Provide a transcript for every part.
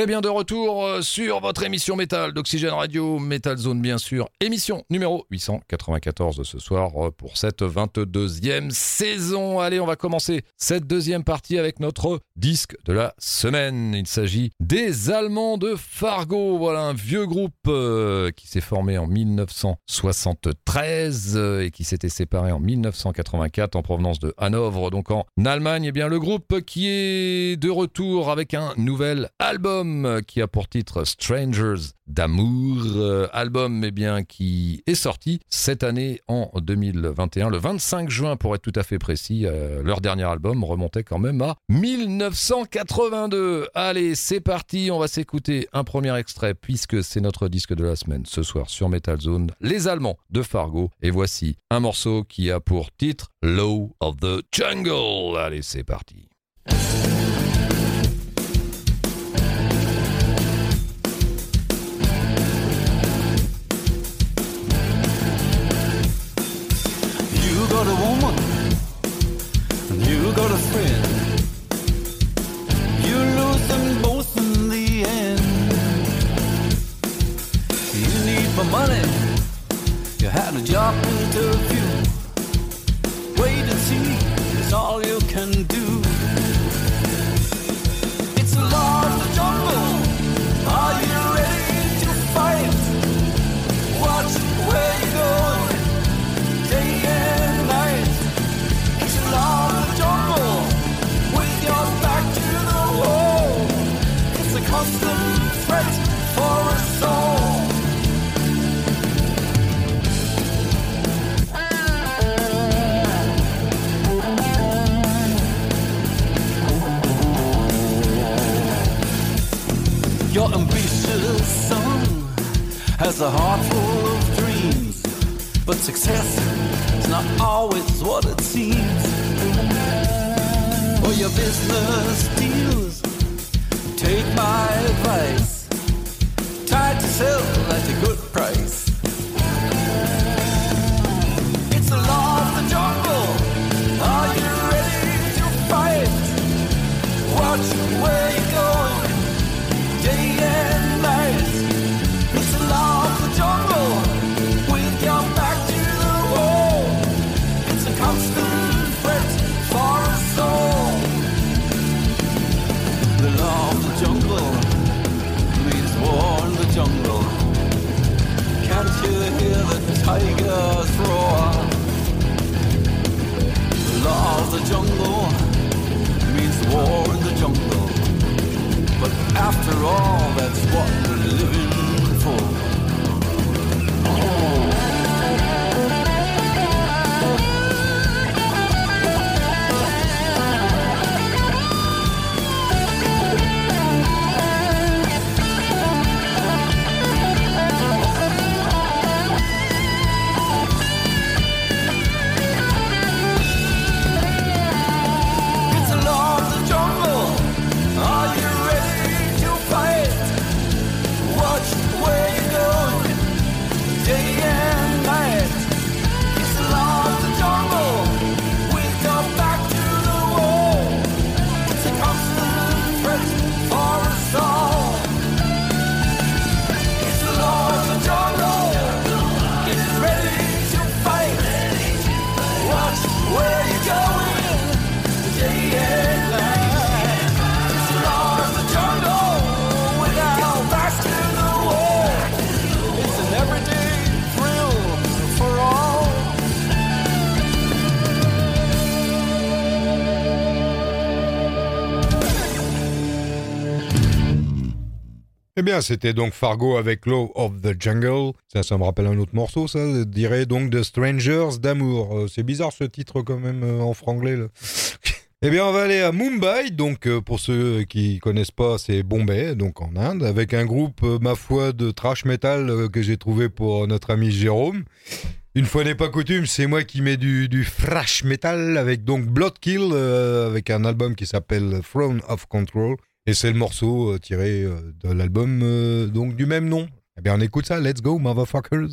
Eh bien, de retour euh, sur votre émission métal d'Oxygène Radio, Metal Zone bien sûr, émission numéro 894 ce soir euh, pour cette 22e saison. Allez, on va commencer cette deuxième partie avec notre disque de la semaine. Il s'agit des Allemands de Fargo. Voilà un vieux groupe euh, qui s'est formé en 1973 et qui s'était séparé en 1984 en provenance de Hanovre, donc en Allemagne. Eh bien, le groupe qui est de retour avec un nouvel album qui a pour titre Strangers d'amour, euh, album eh bien, qui est sorti cette année en 2021, le 25 juin pour être tout à fait précis. Euh, leur dernier album remontait quand même à 1982. Allez, c'est parti, on va s'écouter un premier extrait puisque c'est notre disque de la semaine ce soir sur Metal Zone, les Allemands de Fargo. Et voici un morceau qui a pour titre Low of the Jungle. Allez, c'est parti. Got a friend. You lose them both in the end. You need my money, you had a job interview. Has a heart full of dreams, but success is not always what it seems. For your business deals, take my advice. Try to sell at a good price. All, that's what bien, c'était donc Fargo avec Law of the Jungle. Ça, me rappelle un autre morceau, ça. Je dirais donc The Strangers d'amour. Euh, c'est bizarre ce titre quand même euh, en franglais. Eh bien, on va aller à Mumbai. Donc, euh, pour ceux qui connaissent pas, c'est Bombay, donc en Inde, avec un groupe, ma foi, de trash metal que j'ai trouvé pour notre ami Jérôme. Une fois n'est pas coutume, c'est moi qui mets du, du thrash metal avec donc Bloodkill, avec un album qui s'appelle Throne of Control. Et c'est le morceau euh, tiré euh, de l'album euh, donc du même nom. Eh bien, on écoute ça. Let's go, motherfuckers.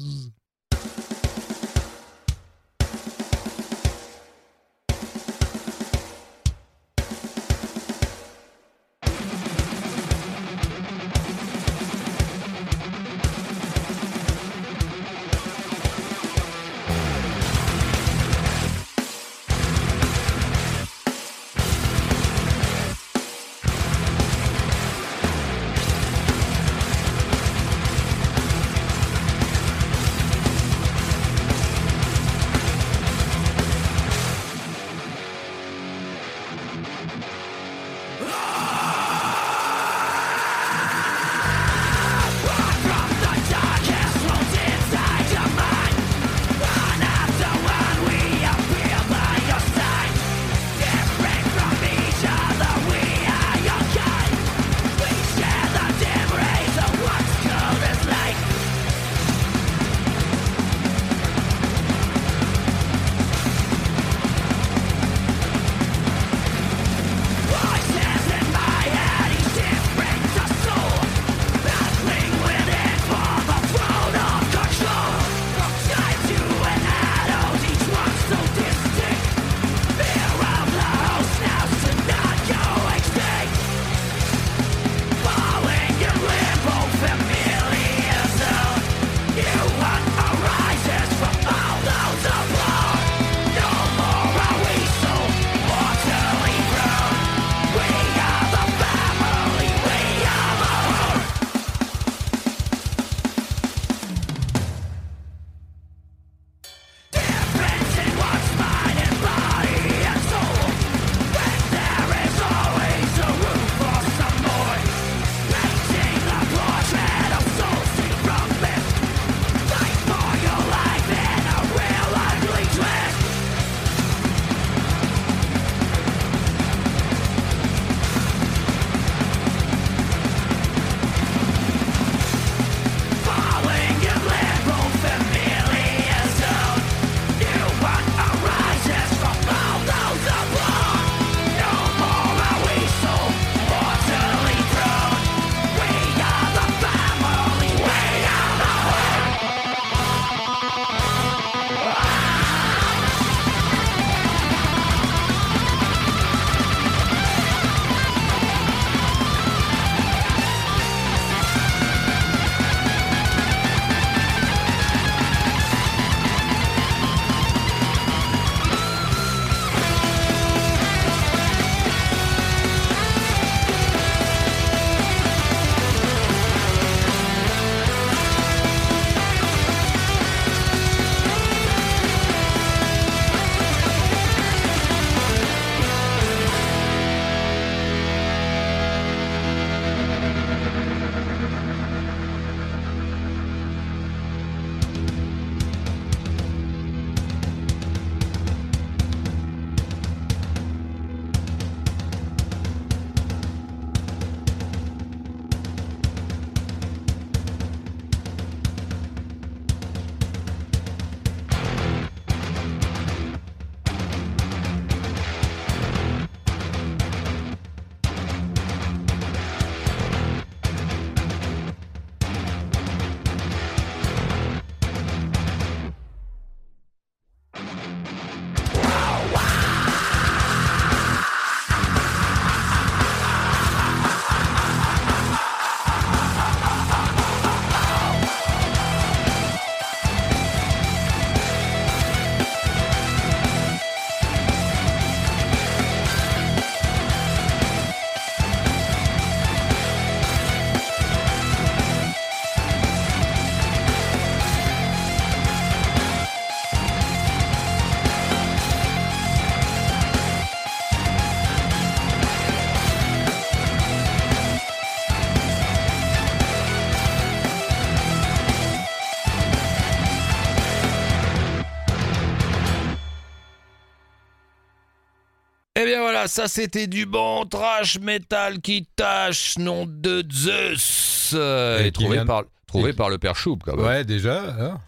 Ça c'était du bon trash metal qui tâche, nom de Zeus. Et trouvé, vient- par, trouvé et par le père Choup, quand même. Ouais, déjà. hein.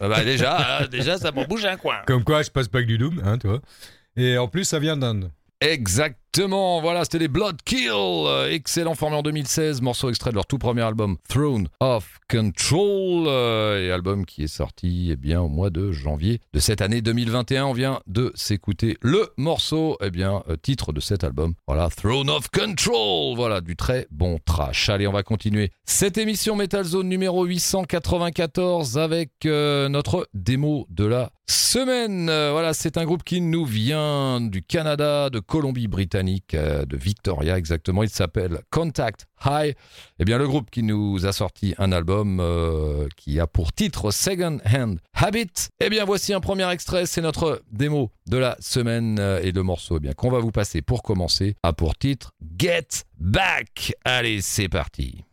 Ah bah déjà, euh, déjà ça m'en bouge un coin. Comme quoi, je passe pas que du Doom, hein, toi. Et en plus, ça vient d'Inde. Exactement, voilà, c'était les Blood Kill, euh, excellent formé en 2016, morceau extrait de leur tout premier album Throne of Control, euh, et album qui est sorti eh bien, au mois de janvier de cette année 2021. On vient de s'écouter le morceau, eh bien, euh, titre de cet album, voilà, Throne of Control, voilà, du très bon trash. Allez, on va continuer cette émission Metal Zone numéro 894 avec notre démo de la semaine. Voilà, c'est un groupe qui nous vient du Canada, de Colombie-Britannique, euh, de Victoria exactement. Il s'appelle Contact High. Eh bien, le groupe qui nous a sorti un album euh, qui a pour titre Second Hand Habit. Eh bien, voici un premier extrait. C'est notre démo de la semaine euh, et le morceau eh bien qu'on va vous passer pour commencer a pour titre Get Back. Allez, c'est parti.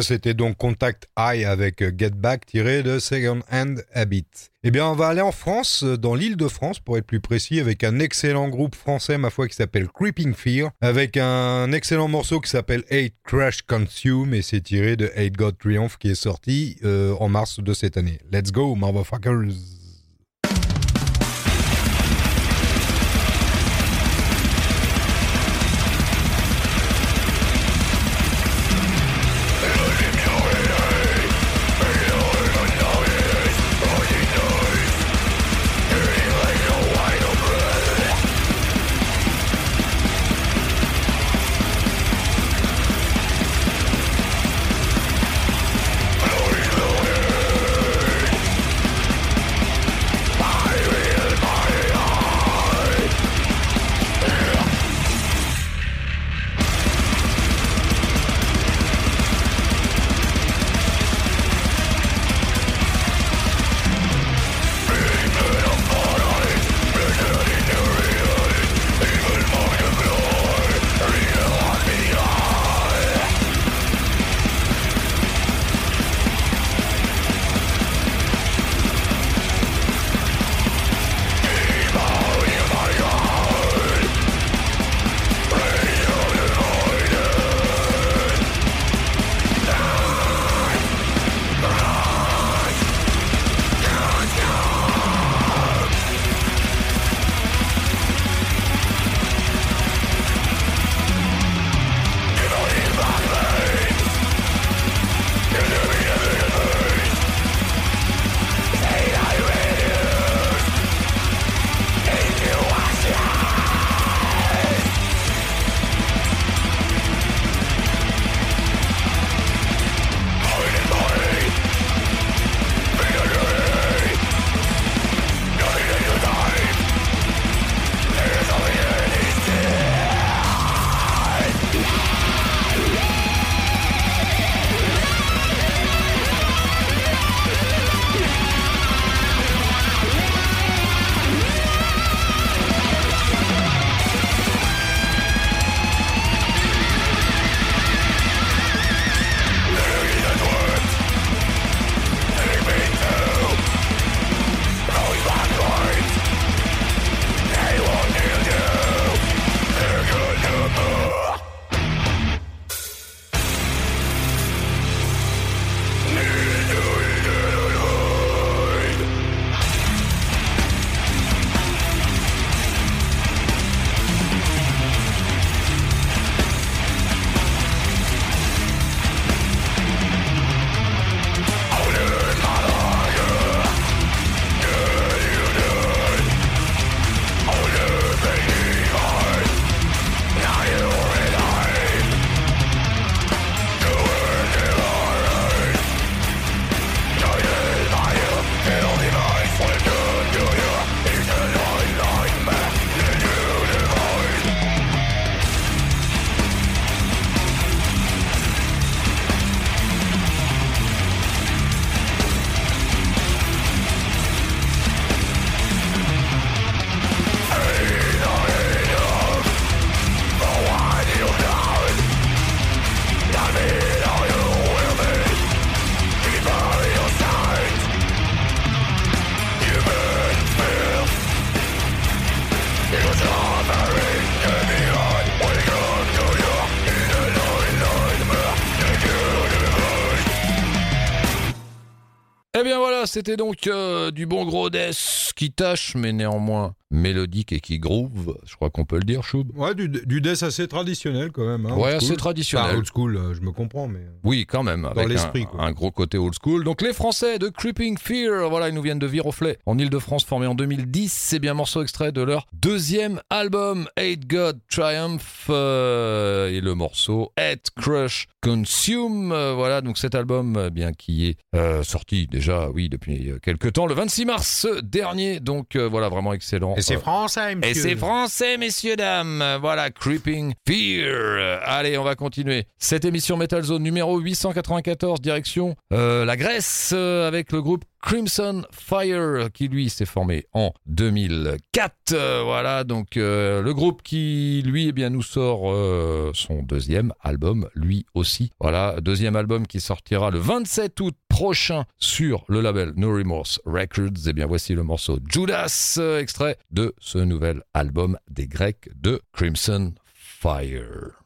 Bien, c'était donc Contact High avec euh, Get Back tiré de Second Hand Habit. Eh bien, on va aller en France, euh, dans l'île de France pour être plus précis, avec un excellent groupe français, ma foi, qui s'appelle Creeping Fear, avec un excellent morceau qui s'appelle Hate Crash Consume et c'est tiré de Hate God Triumph qui est sorti euh, en mars de cette année. Let's go, motherfuckers! C'était donc euh, du bon gros death qui tâche, mais néanmoins mélodique et qui groove. Je crois qu'on peut le dire, Choub. Ouais, du, du death assez traditionnel quand même. hein, Ouais, assez traditionnel. Enfin, old school, euh, je me comprends, mais. Oui, quand même, avec l'esprit, un, quoi. un gros côté old school. Donc les Français de Creeping Fear, voilà, ils nous viennent de Viroflay, en Ile-de-France, formés en 2010. C'est bien un morceau extrait de leur deuxième album, Hate God Triumph, euh, et le morceau Hate Crush Consume. Euh, voilà, donc cet album, euh, bien qui est euh, sorti déjà, oui, depuis euh, quelques temps, le 26 mars dernier. Donc euh, voilà, vraiment excellent. Et c'est français, monsieur. et c'est français, messieurs, dames. Voilà, Creeping Fear. Allez, on va continuer. Cette émission Metal Zone numéro 894, direction euh, la Grèce, euh, avec le groupe Crimson Fire, qui lui s'est formé en 2004. Euh, voilà, donc euh, le groupe qui, lui, eh bien, nous sort euh, son deuxième album, lui aussi. Voilà, deuxième album qui sortira le 27 août prochain sur le label No Remorse Records. Et bien, voici le morceau Judas, euh, extrait de ce nouvel album des Grecs de Crimson Fire.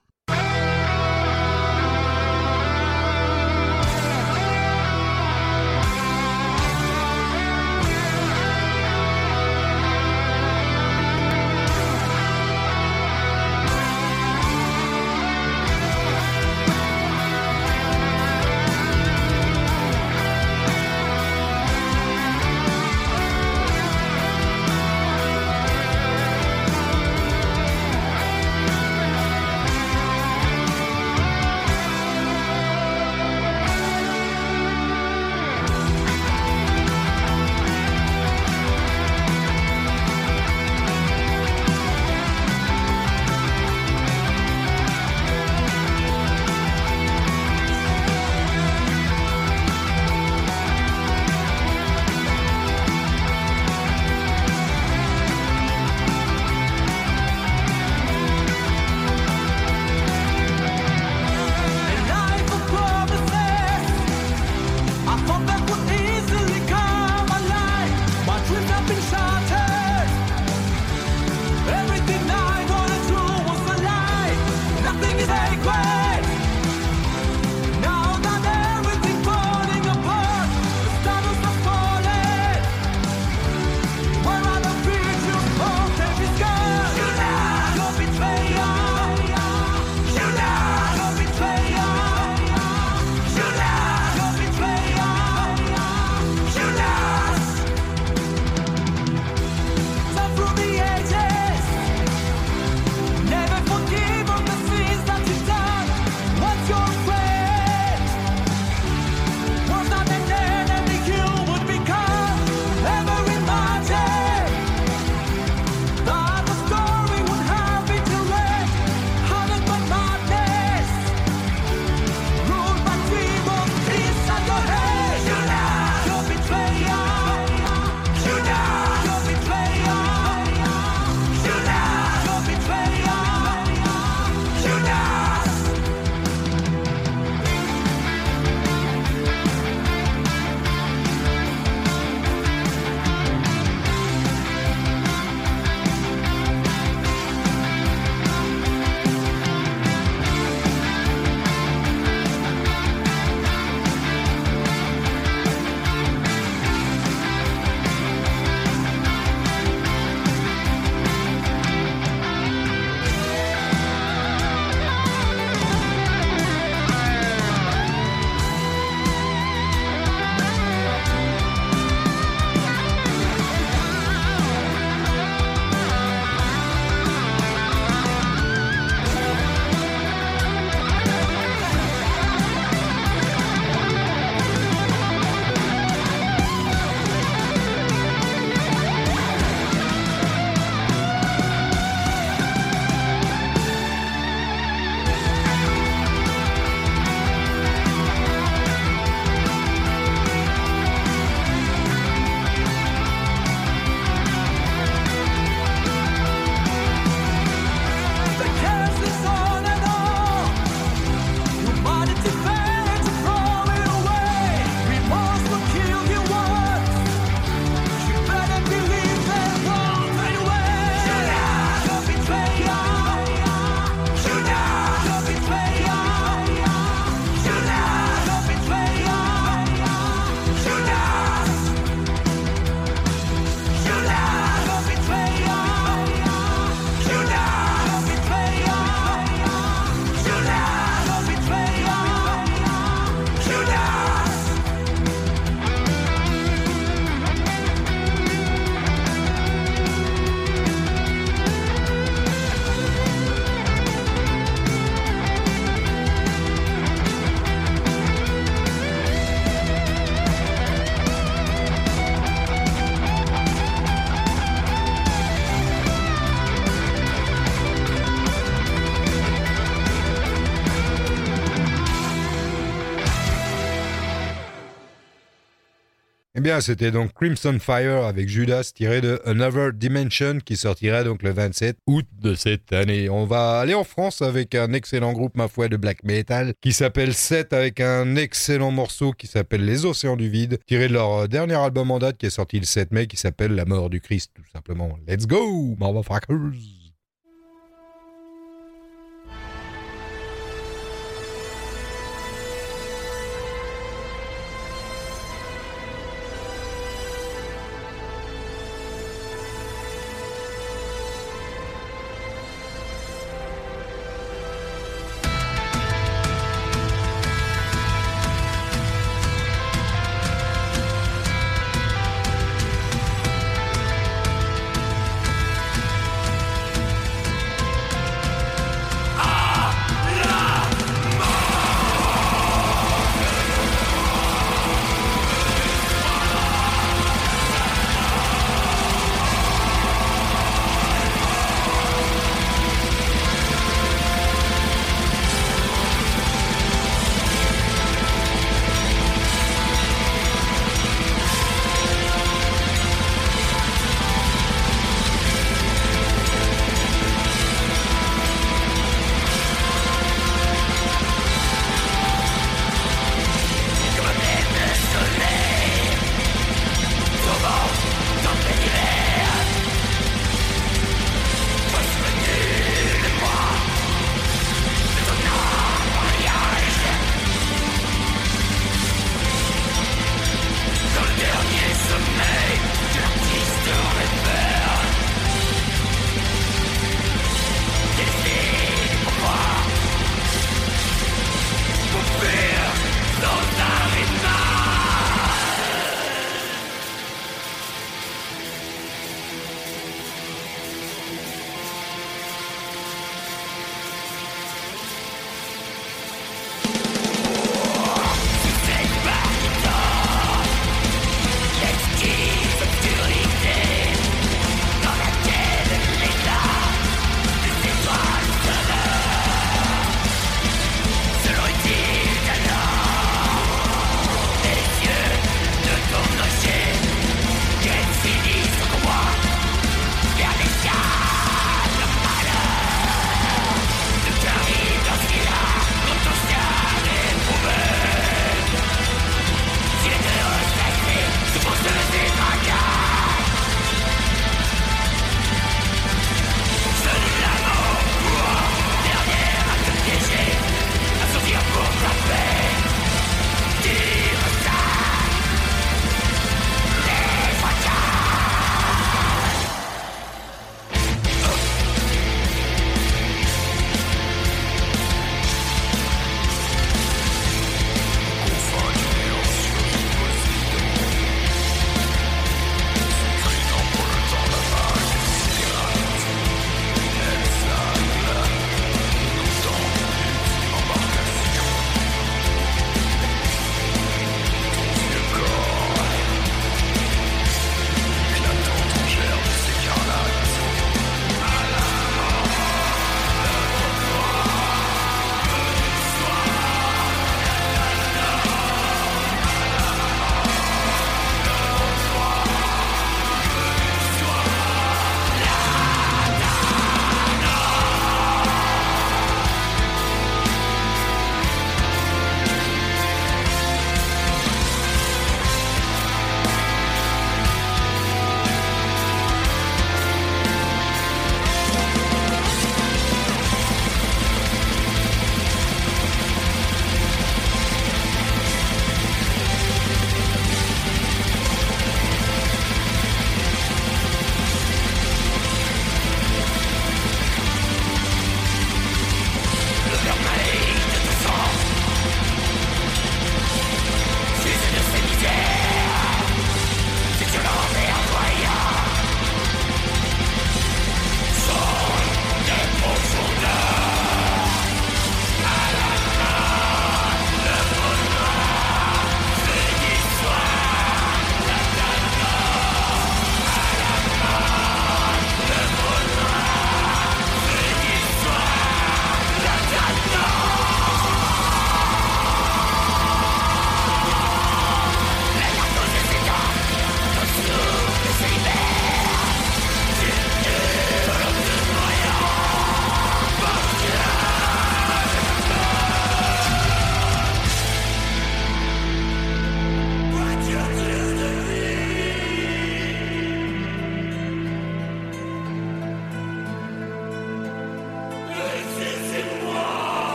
Bien, c'était donc Crimson Fire avec Judas tiré de Another Dimension qui sortirait donc le 27 août de cette année. On va aller en France avec un excellent groupe, ma foi, de black metal qui s'appelle Set avec un excellent morceau qui s'appelle Les Océans du Vide, tiré de leur dernier album en date qui est sorti le 7 mai qui s'appelle La mort du Christ, tout simplement. Let's go, motherfuckers!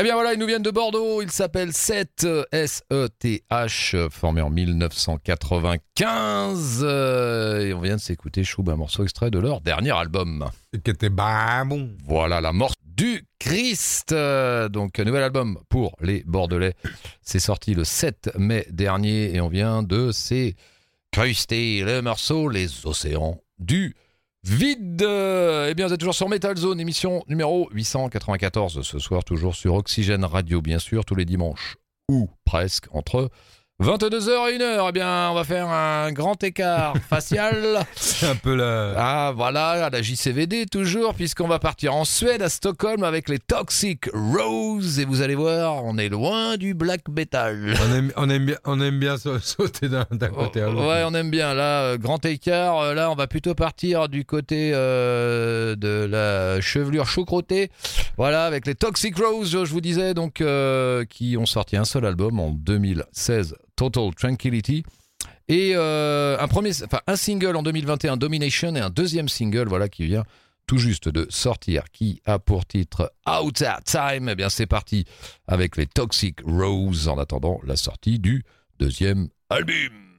Eh bien voilà, ils nous viennent de Bordeaux, ils s'appellent 7 S-E-T-H, formé en 1995. euh, et on vient de s'écouter Choub, un morceau extrait de leur dernier album. Qui était bah bon. Voilà, la mort du Christ. Euh, Donc, un nouvel album pour les Bordelais. C'est sorti le 7 mai dernier et on vient de s'écruster le morceau Les Océans du Vide. Eh bien, vous êtes toujours sur Metal Zone, émission numéro 894 ce soir, toujours sur Oxygène Radio, bien sûr, tous les dimanches ou presque entre 22h et 1h. Eh bien, on va faire un grand écart facial. C'est un peu la. Ah voilà, à la JCVD toujours, puisqu'on va partir en Suède, à Stockholm, avec les Toxic Rose. Et vous allez voir, on est loin du black metal. On aime, on aime bien, on aime bien sa- sauter d'un côté à l'autre. Ouais, on aime bien. Là, euh, grand écart. Euh, Là, on va plutôt partir du côté euh, de la chevelure choucroutée. Voilà, avec les Toxic Rose, je vous disais, donc, qui ont sorti un seul album en 2016, Total Tranquility. Et euh, un, premier, enfin, un single en 2021, Domination, et un deuxième single, voilà, qui vient tout juste de sortir, qui a pour titre Out That Time. Eh bien, c'est parti avec les Toxic Rose en attendant la sortie du deuxième album.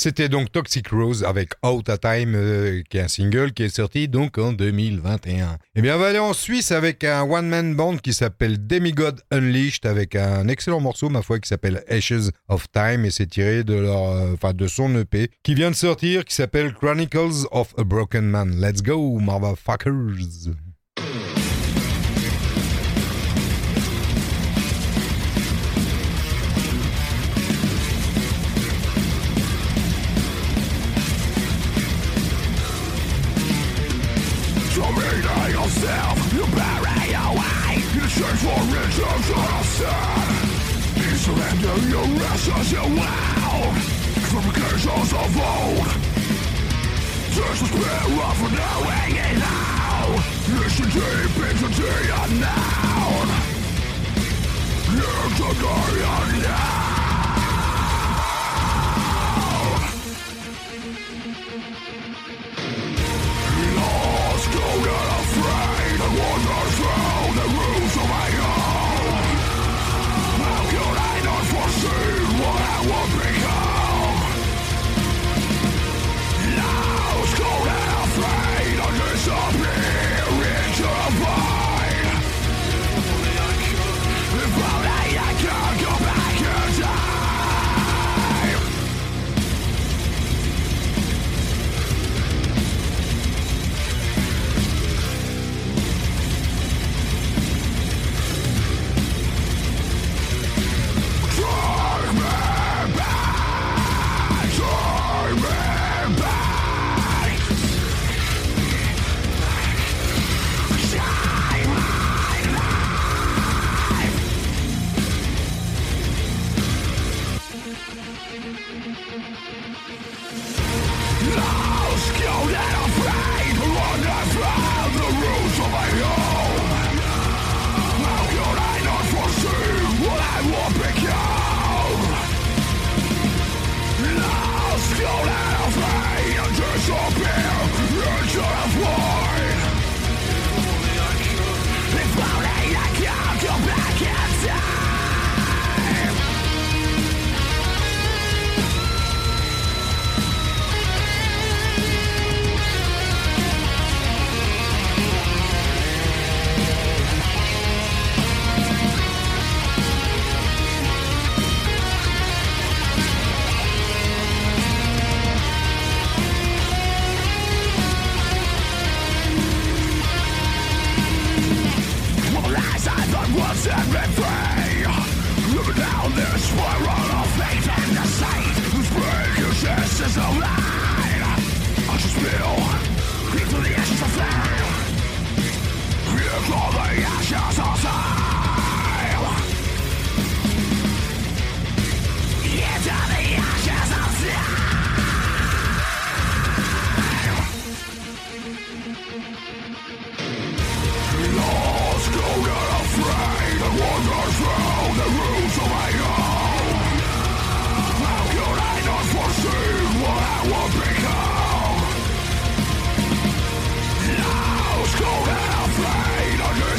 C'était donc Toxic Rose avec Out of Time, euh, qui est un single qui est sorti donc en 2021. Et bien, on va aller en Suisse avec un one-man band qui s'appelle Demigod Unleashed, avec un excellent morceau, ma foi, qui s'appelle Ashes of Time, et c'est tiré de leur, euh, de son EP, qui vient de sortir, qui s'appelle Chronicles of a Broken Man. Let's go, motherfuckers! Such a wow! Fabrications of old. There's a spirit for knowing it all? It's a deep the unknown It's the day unknown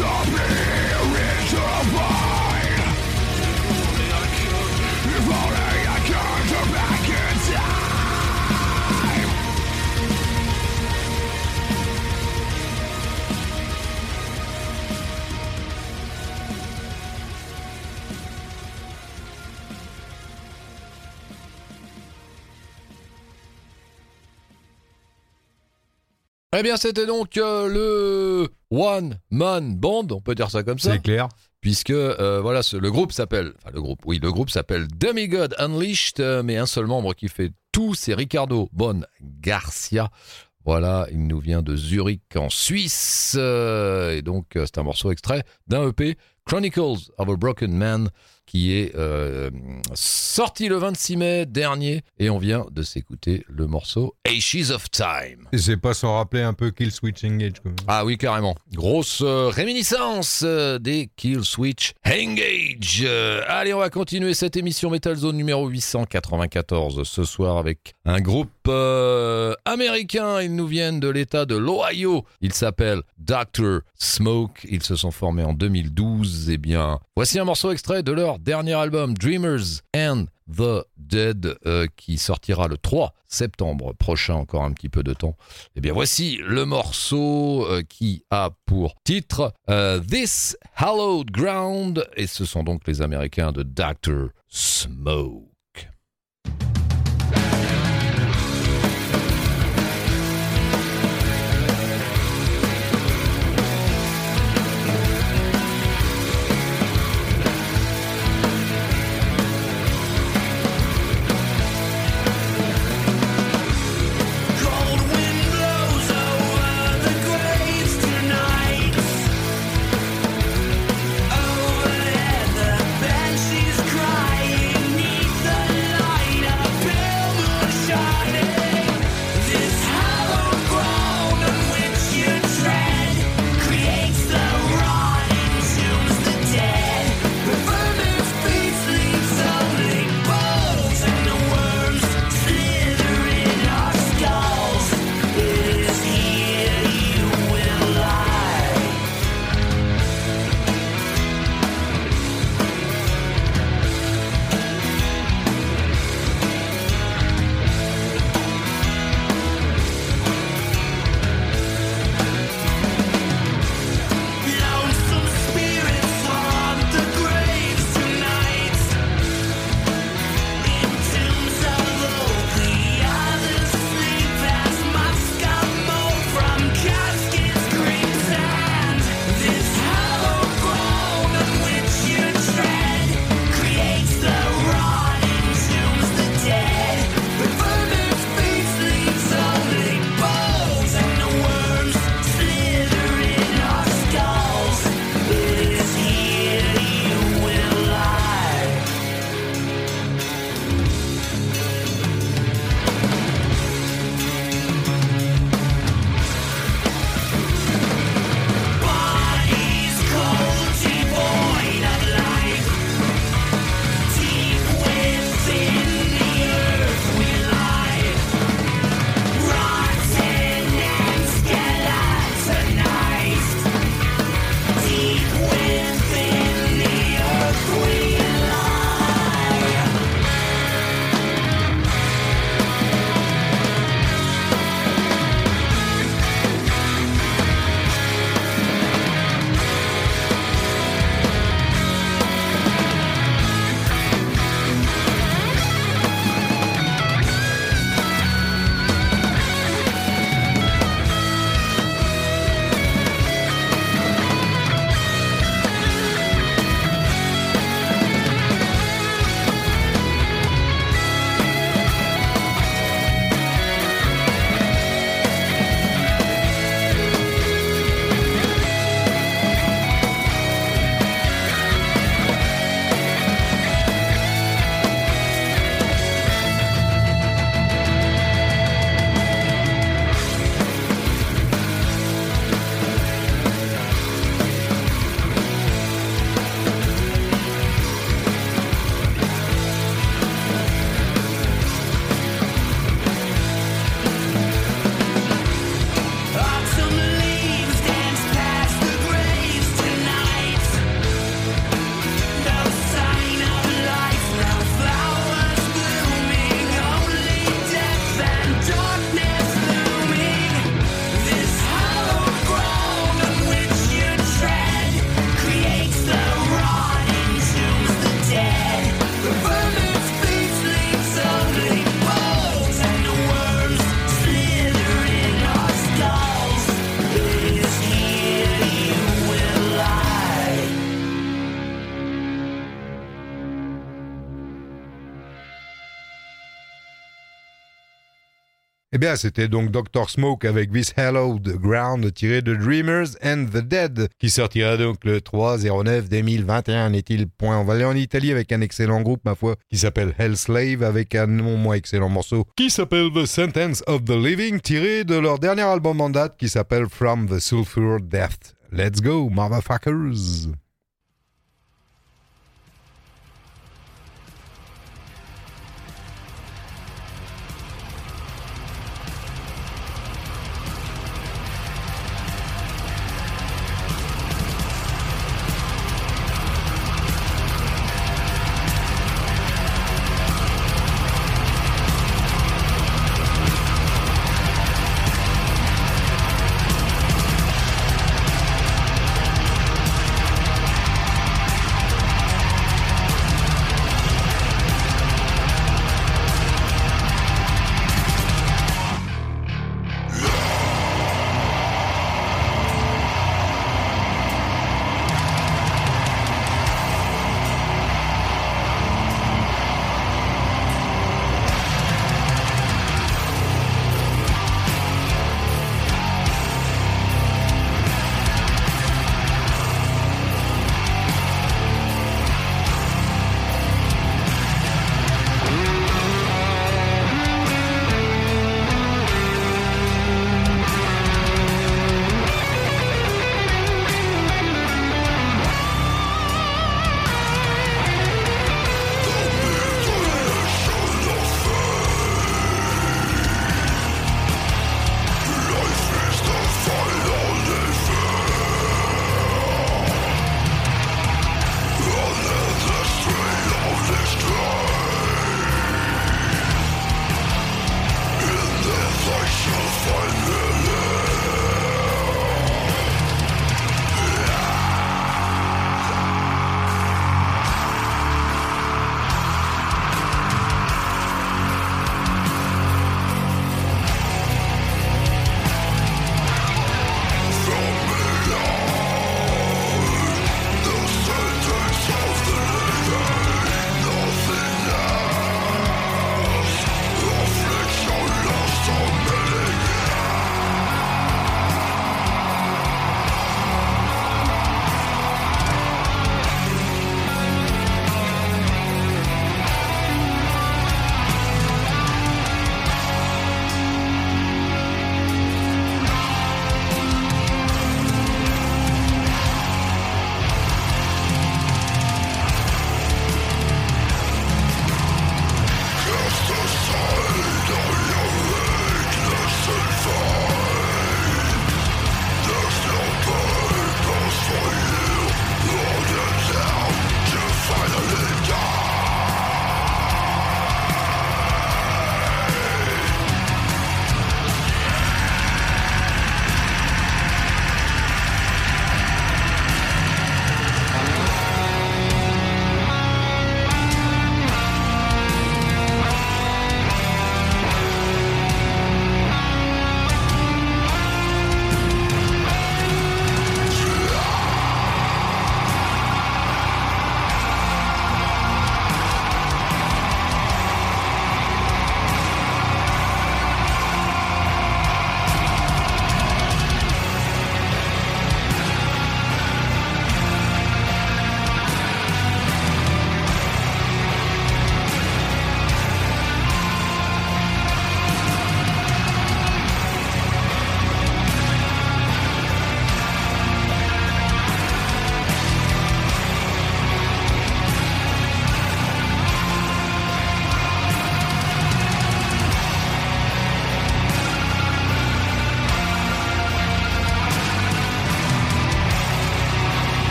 zombie Eh bien, c'était donc euh, le One Man Band, on peut dire ça comme ça, C'est clair. puisque euh, voilà, ce- le groupe s'appelle, enfin le groupe, oui, le groupe s'appelle Demigod Unleashed, euh, mais un seul membre qui fait tout, c'est Ricardo Bon Garcia. Voilà, il nous vient de Zurich en Suisse, et donc c'est un morceau extrait d'un EP, Chronicles of a Broken Man, qui est euh, sorti le 26 mai dernier, et on vient de s'écouter le morceau Ashes of Time. Et c'est pas sans rappeler un peu Kill Switch Engage. Ah oui, carrément. Grosse euh, réminiscence euh, des Kill Switch Engage. Allez, on va continuer cette émission Metal Zone numéro 894 ce soir avec un groupe euh, américain. Ils nous viennent de l'état de l'Ohio. Ils s'appellent Dr. Smoke. Ils se sont formés en 2012. Blues. Eh bien, voici un morceau extrait de leur dernier album, Dreamers and the Dead, euh, qui sortira le 3 septembre prochain, encore un petit peu de temps. Eh bien, voici le morceau euh, qui a pour titre This Hallowed Ground, et ce sont donc les Américains de Dr. Smoke. C'était donc Dr. Smoke avec This Hallowed Ground tiré de Dreamers and the Dead qui sortira donc le 3-09 2021. N'est-il point On va aller en Italie avec un excellent groupe, ma foi, qui s'appelle Hellslave avec un non moins excellent morceau qui s'appelle The Sentence of the Living tiré de leur dernier album en date qui s'appelle From the Sulphur Death. Let's go, motherfuckers!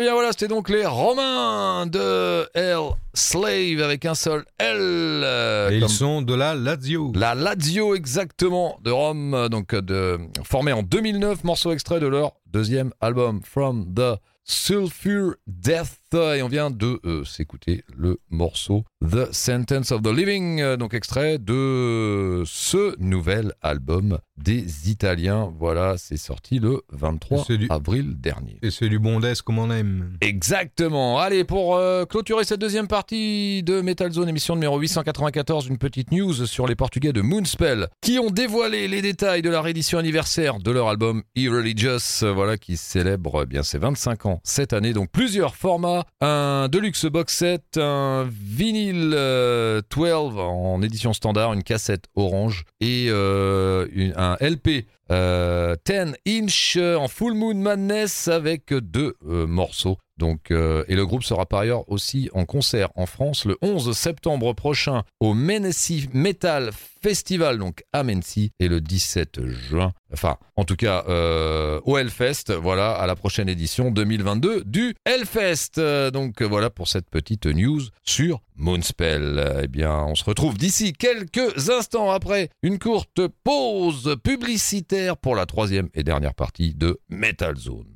Très bien, voilà, c'était donc les Romains de L Slave avec un seul L. euh, Et ils sont de la Lazio. La Lazio exactement de Rome, donc euh, de, formé en 2009, morceau extrait de leur deuxième album From the Sulfur Death et on vient de euh, s'écouter le morceau The Sentence of the Living, euh, donc extrait de ce nouvel album des Italiens. Voilà, c'est sorti le 23 C'est du- avril dernier. Et c'est du bondesse comme on aime. Exactement. Allez, pour euh, clôturer cette deuxième partie de Metal Zone, émission numéro 894, une petite news sur les Portugais de Moonspell qui ont dévoilé les détails de la réédition anniversaire de leur album Irreligious, voilà, qui célèbre eh bien ses 25 ans cette année. Donc plusieurs formats, un deluxe box set, un vinyle euh, 12 en édition standard, une cassette orange et euh, un LP euh, 10 inch euh, en Full Moon Madness avec deux euh, morceaux. Euh, et le groupe sera par ailleurs aussi en concert en France le 11 septembre prochain au Menacee Metal Festival, donc à Mency, et le 17 juin, enfin en tout cas euh, au Hellfest, voilà, à la prochaine édition 2022 du Hellfest. Euh, donc voilà pour cette petite news sur Moonspell. Eh bien, on se retrouve d'ici quelques instants après une courte pause publicitaire pour la troisième et dernière partie de Metal Zone.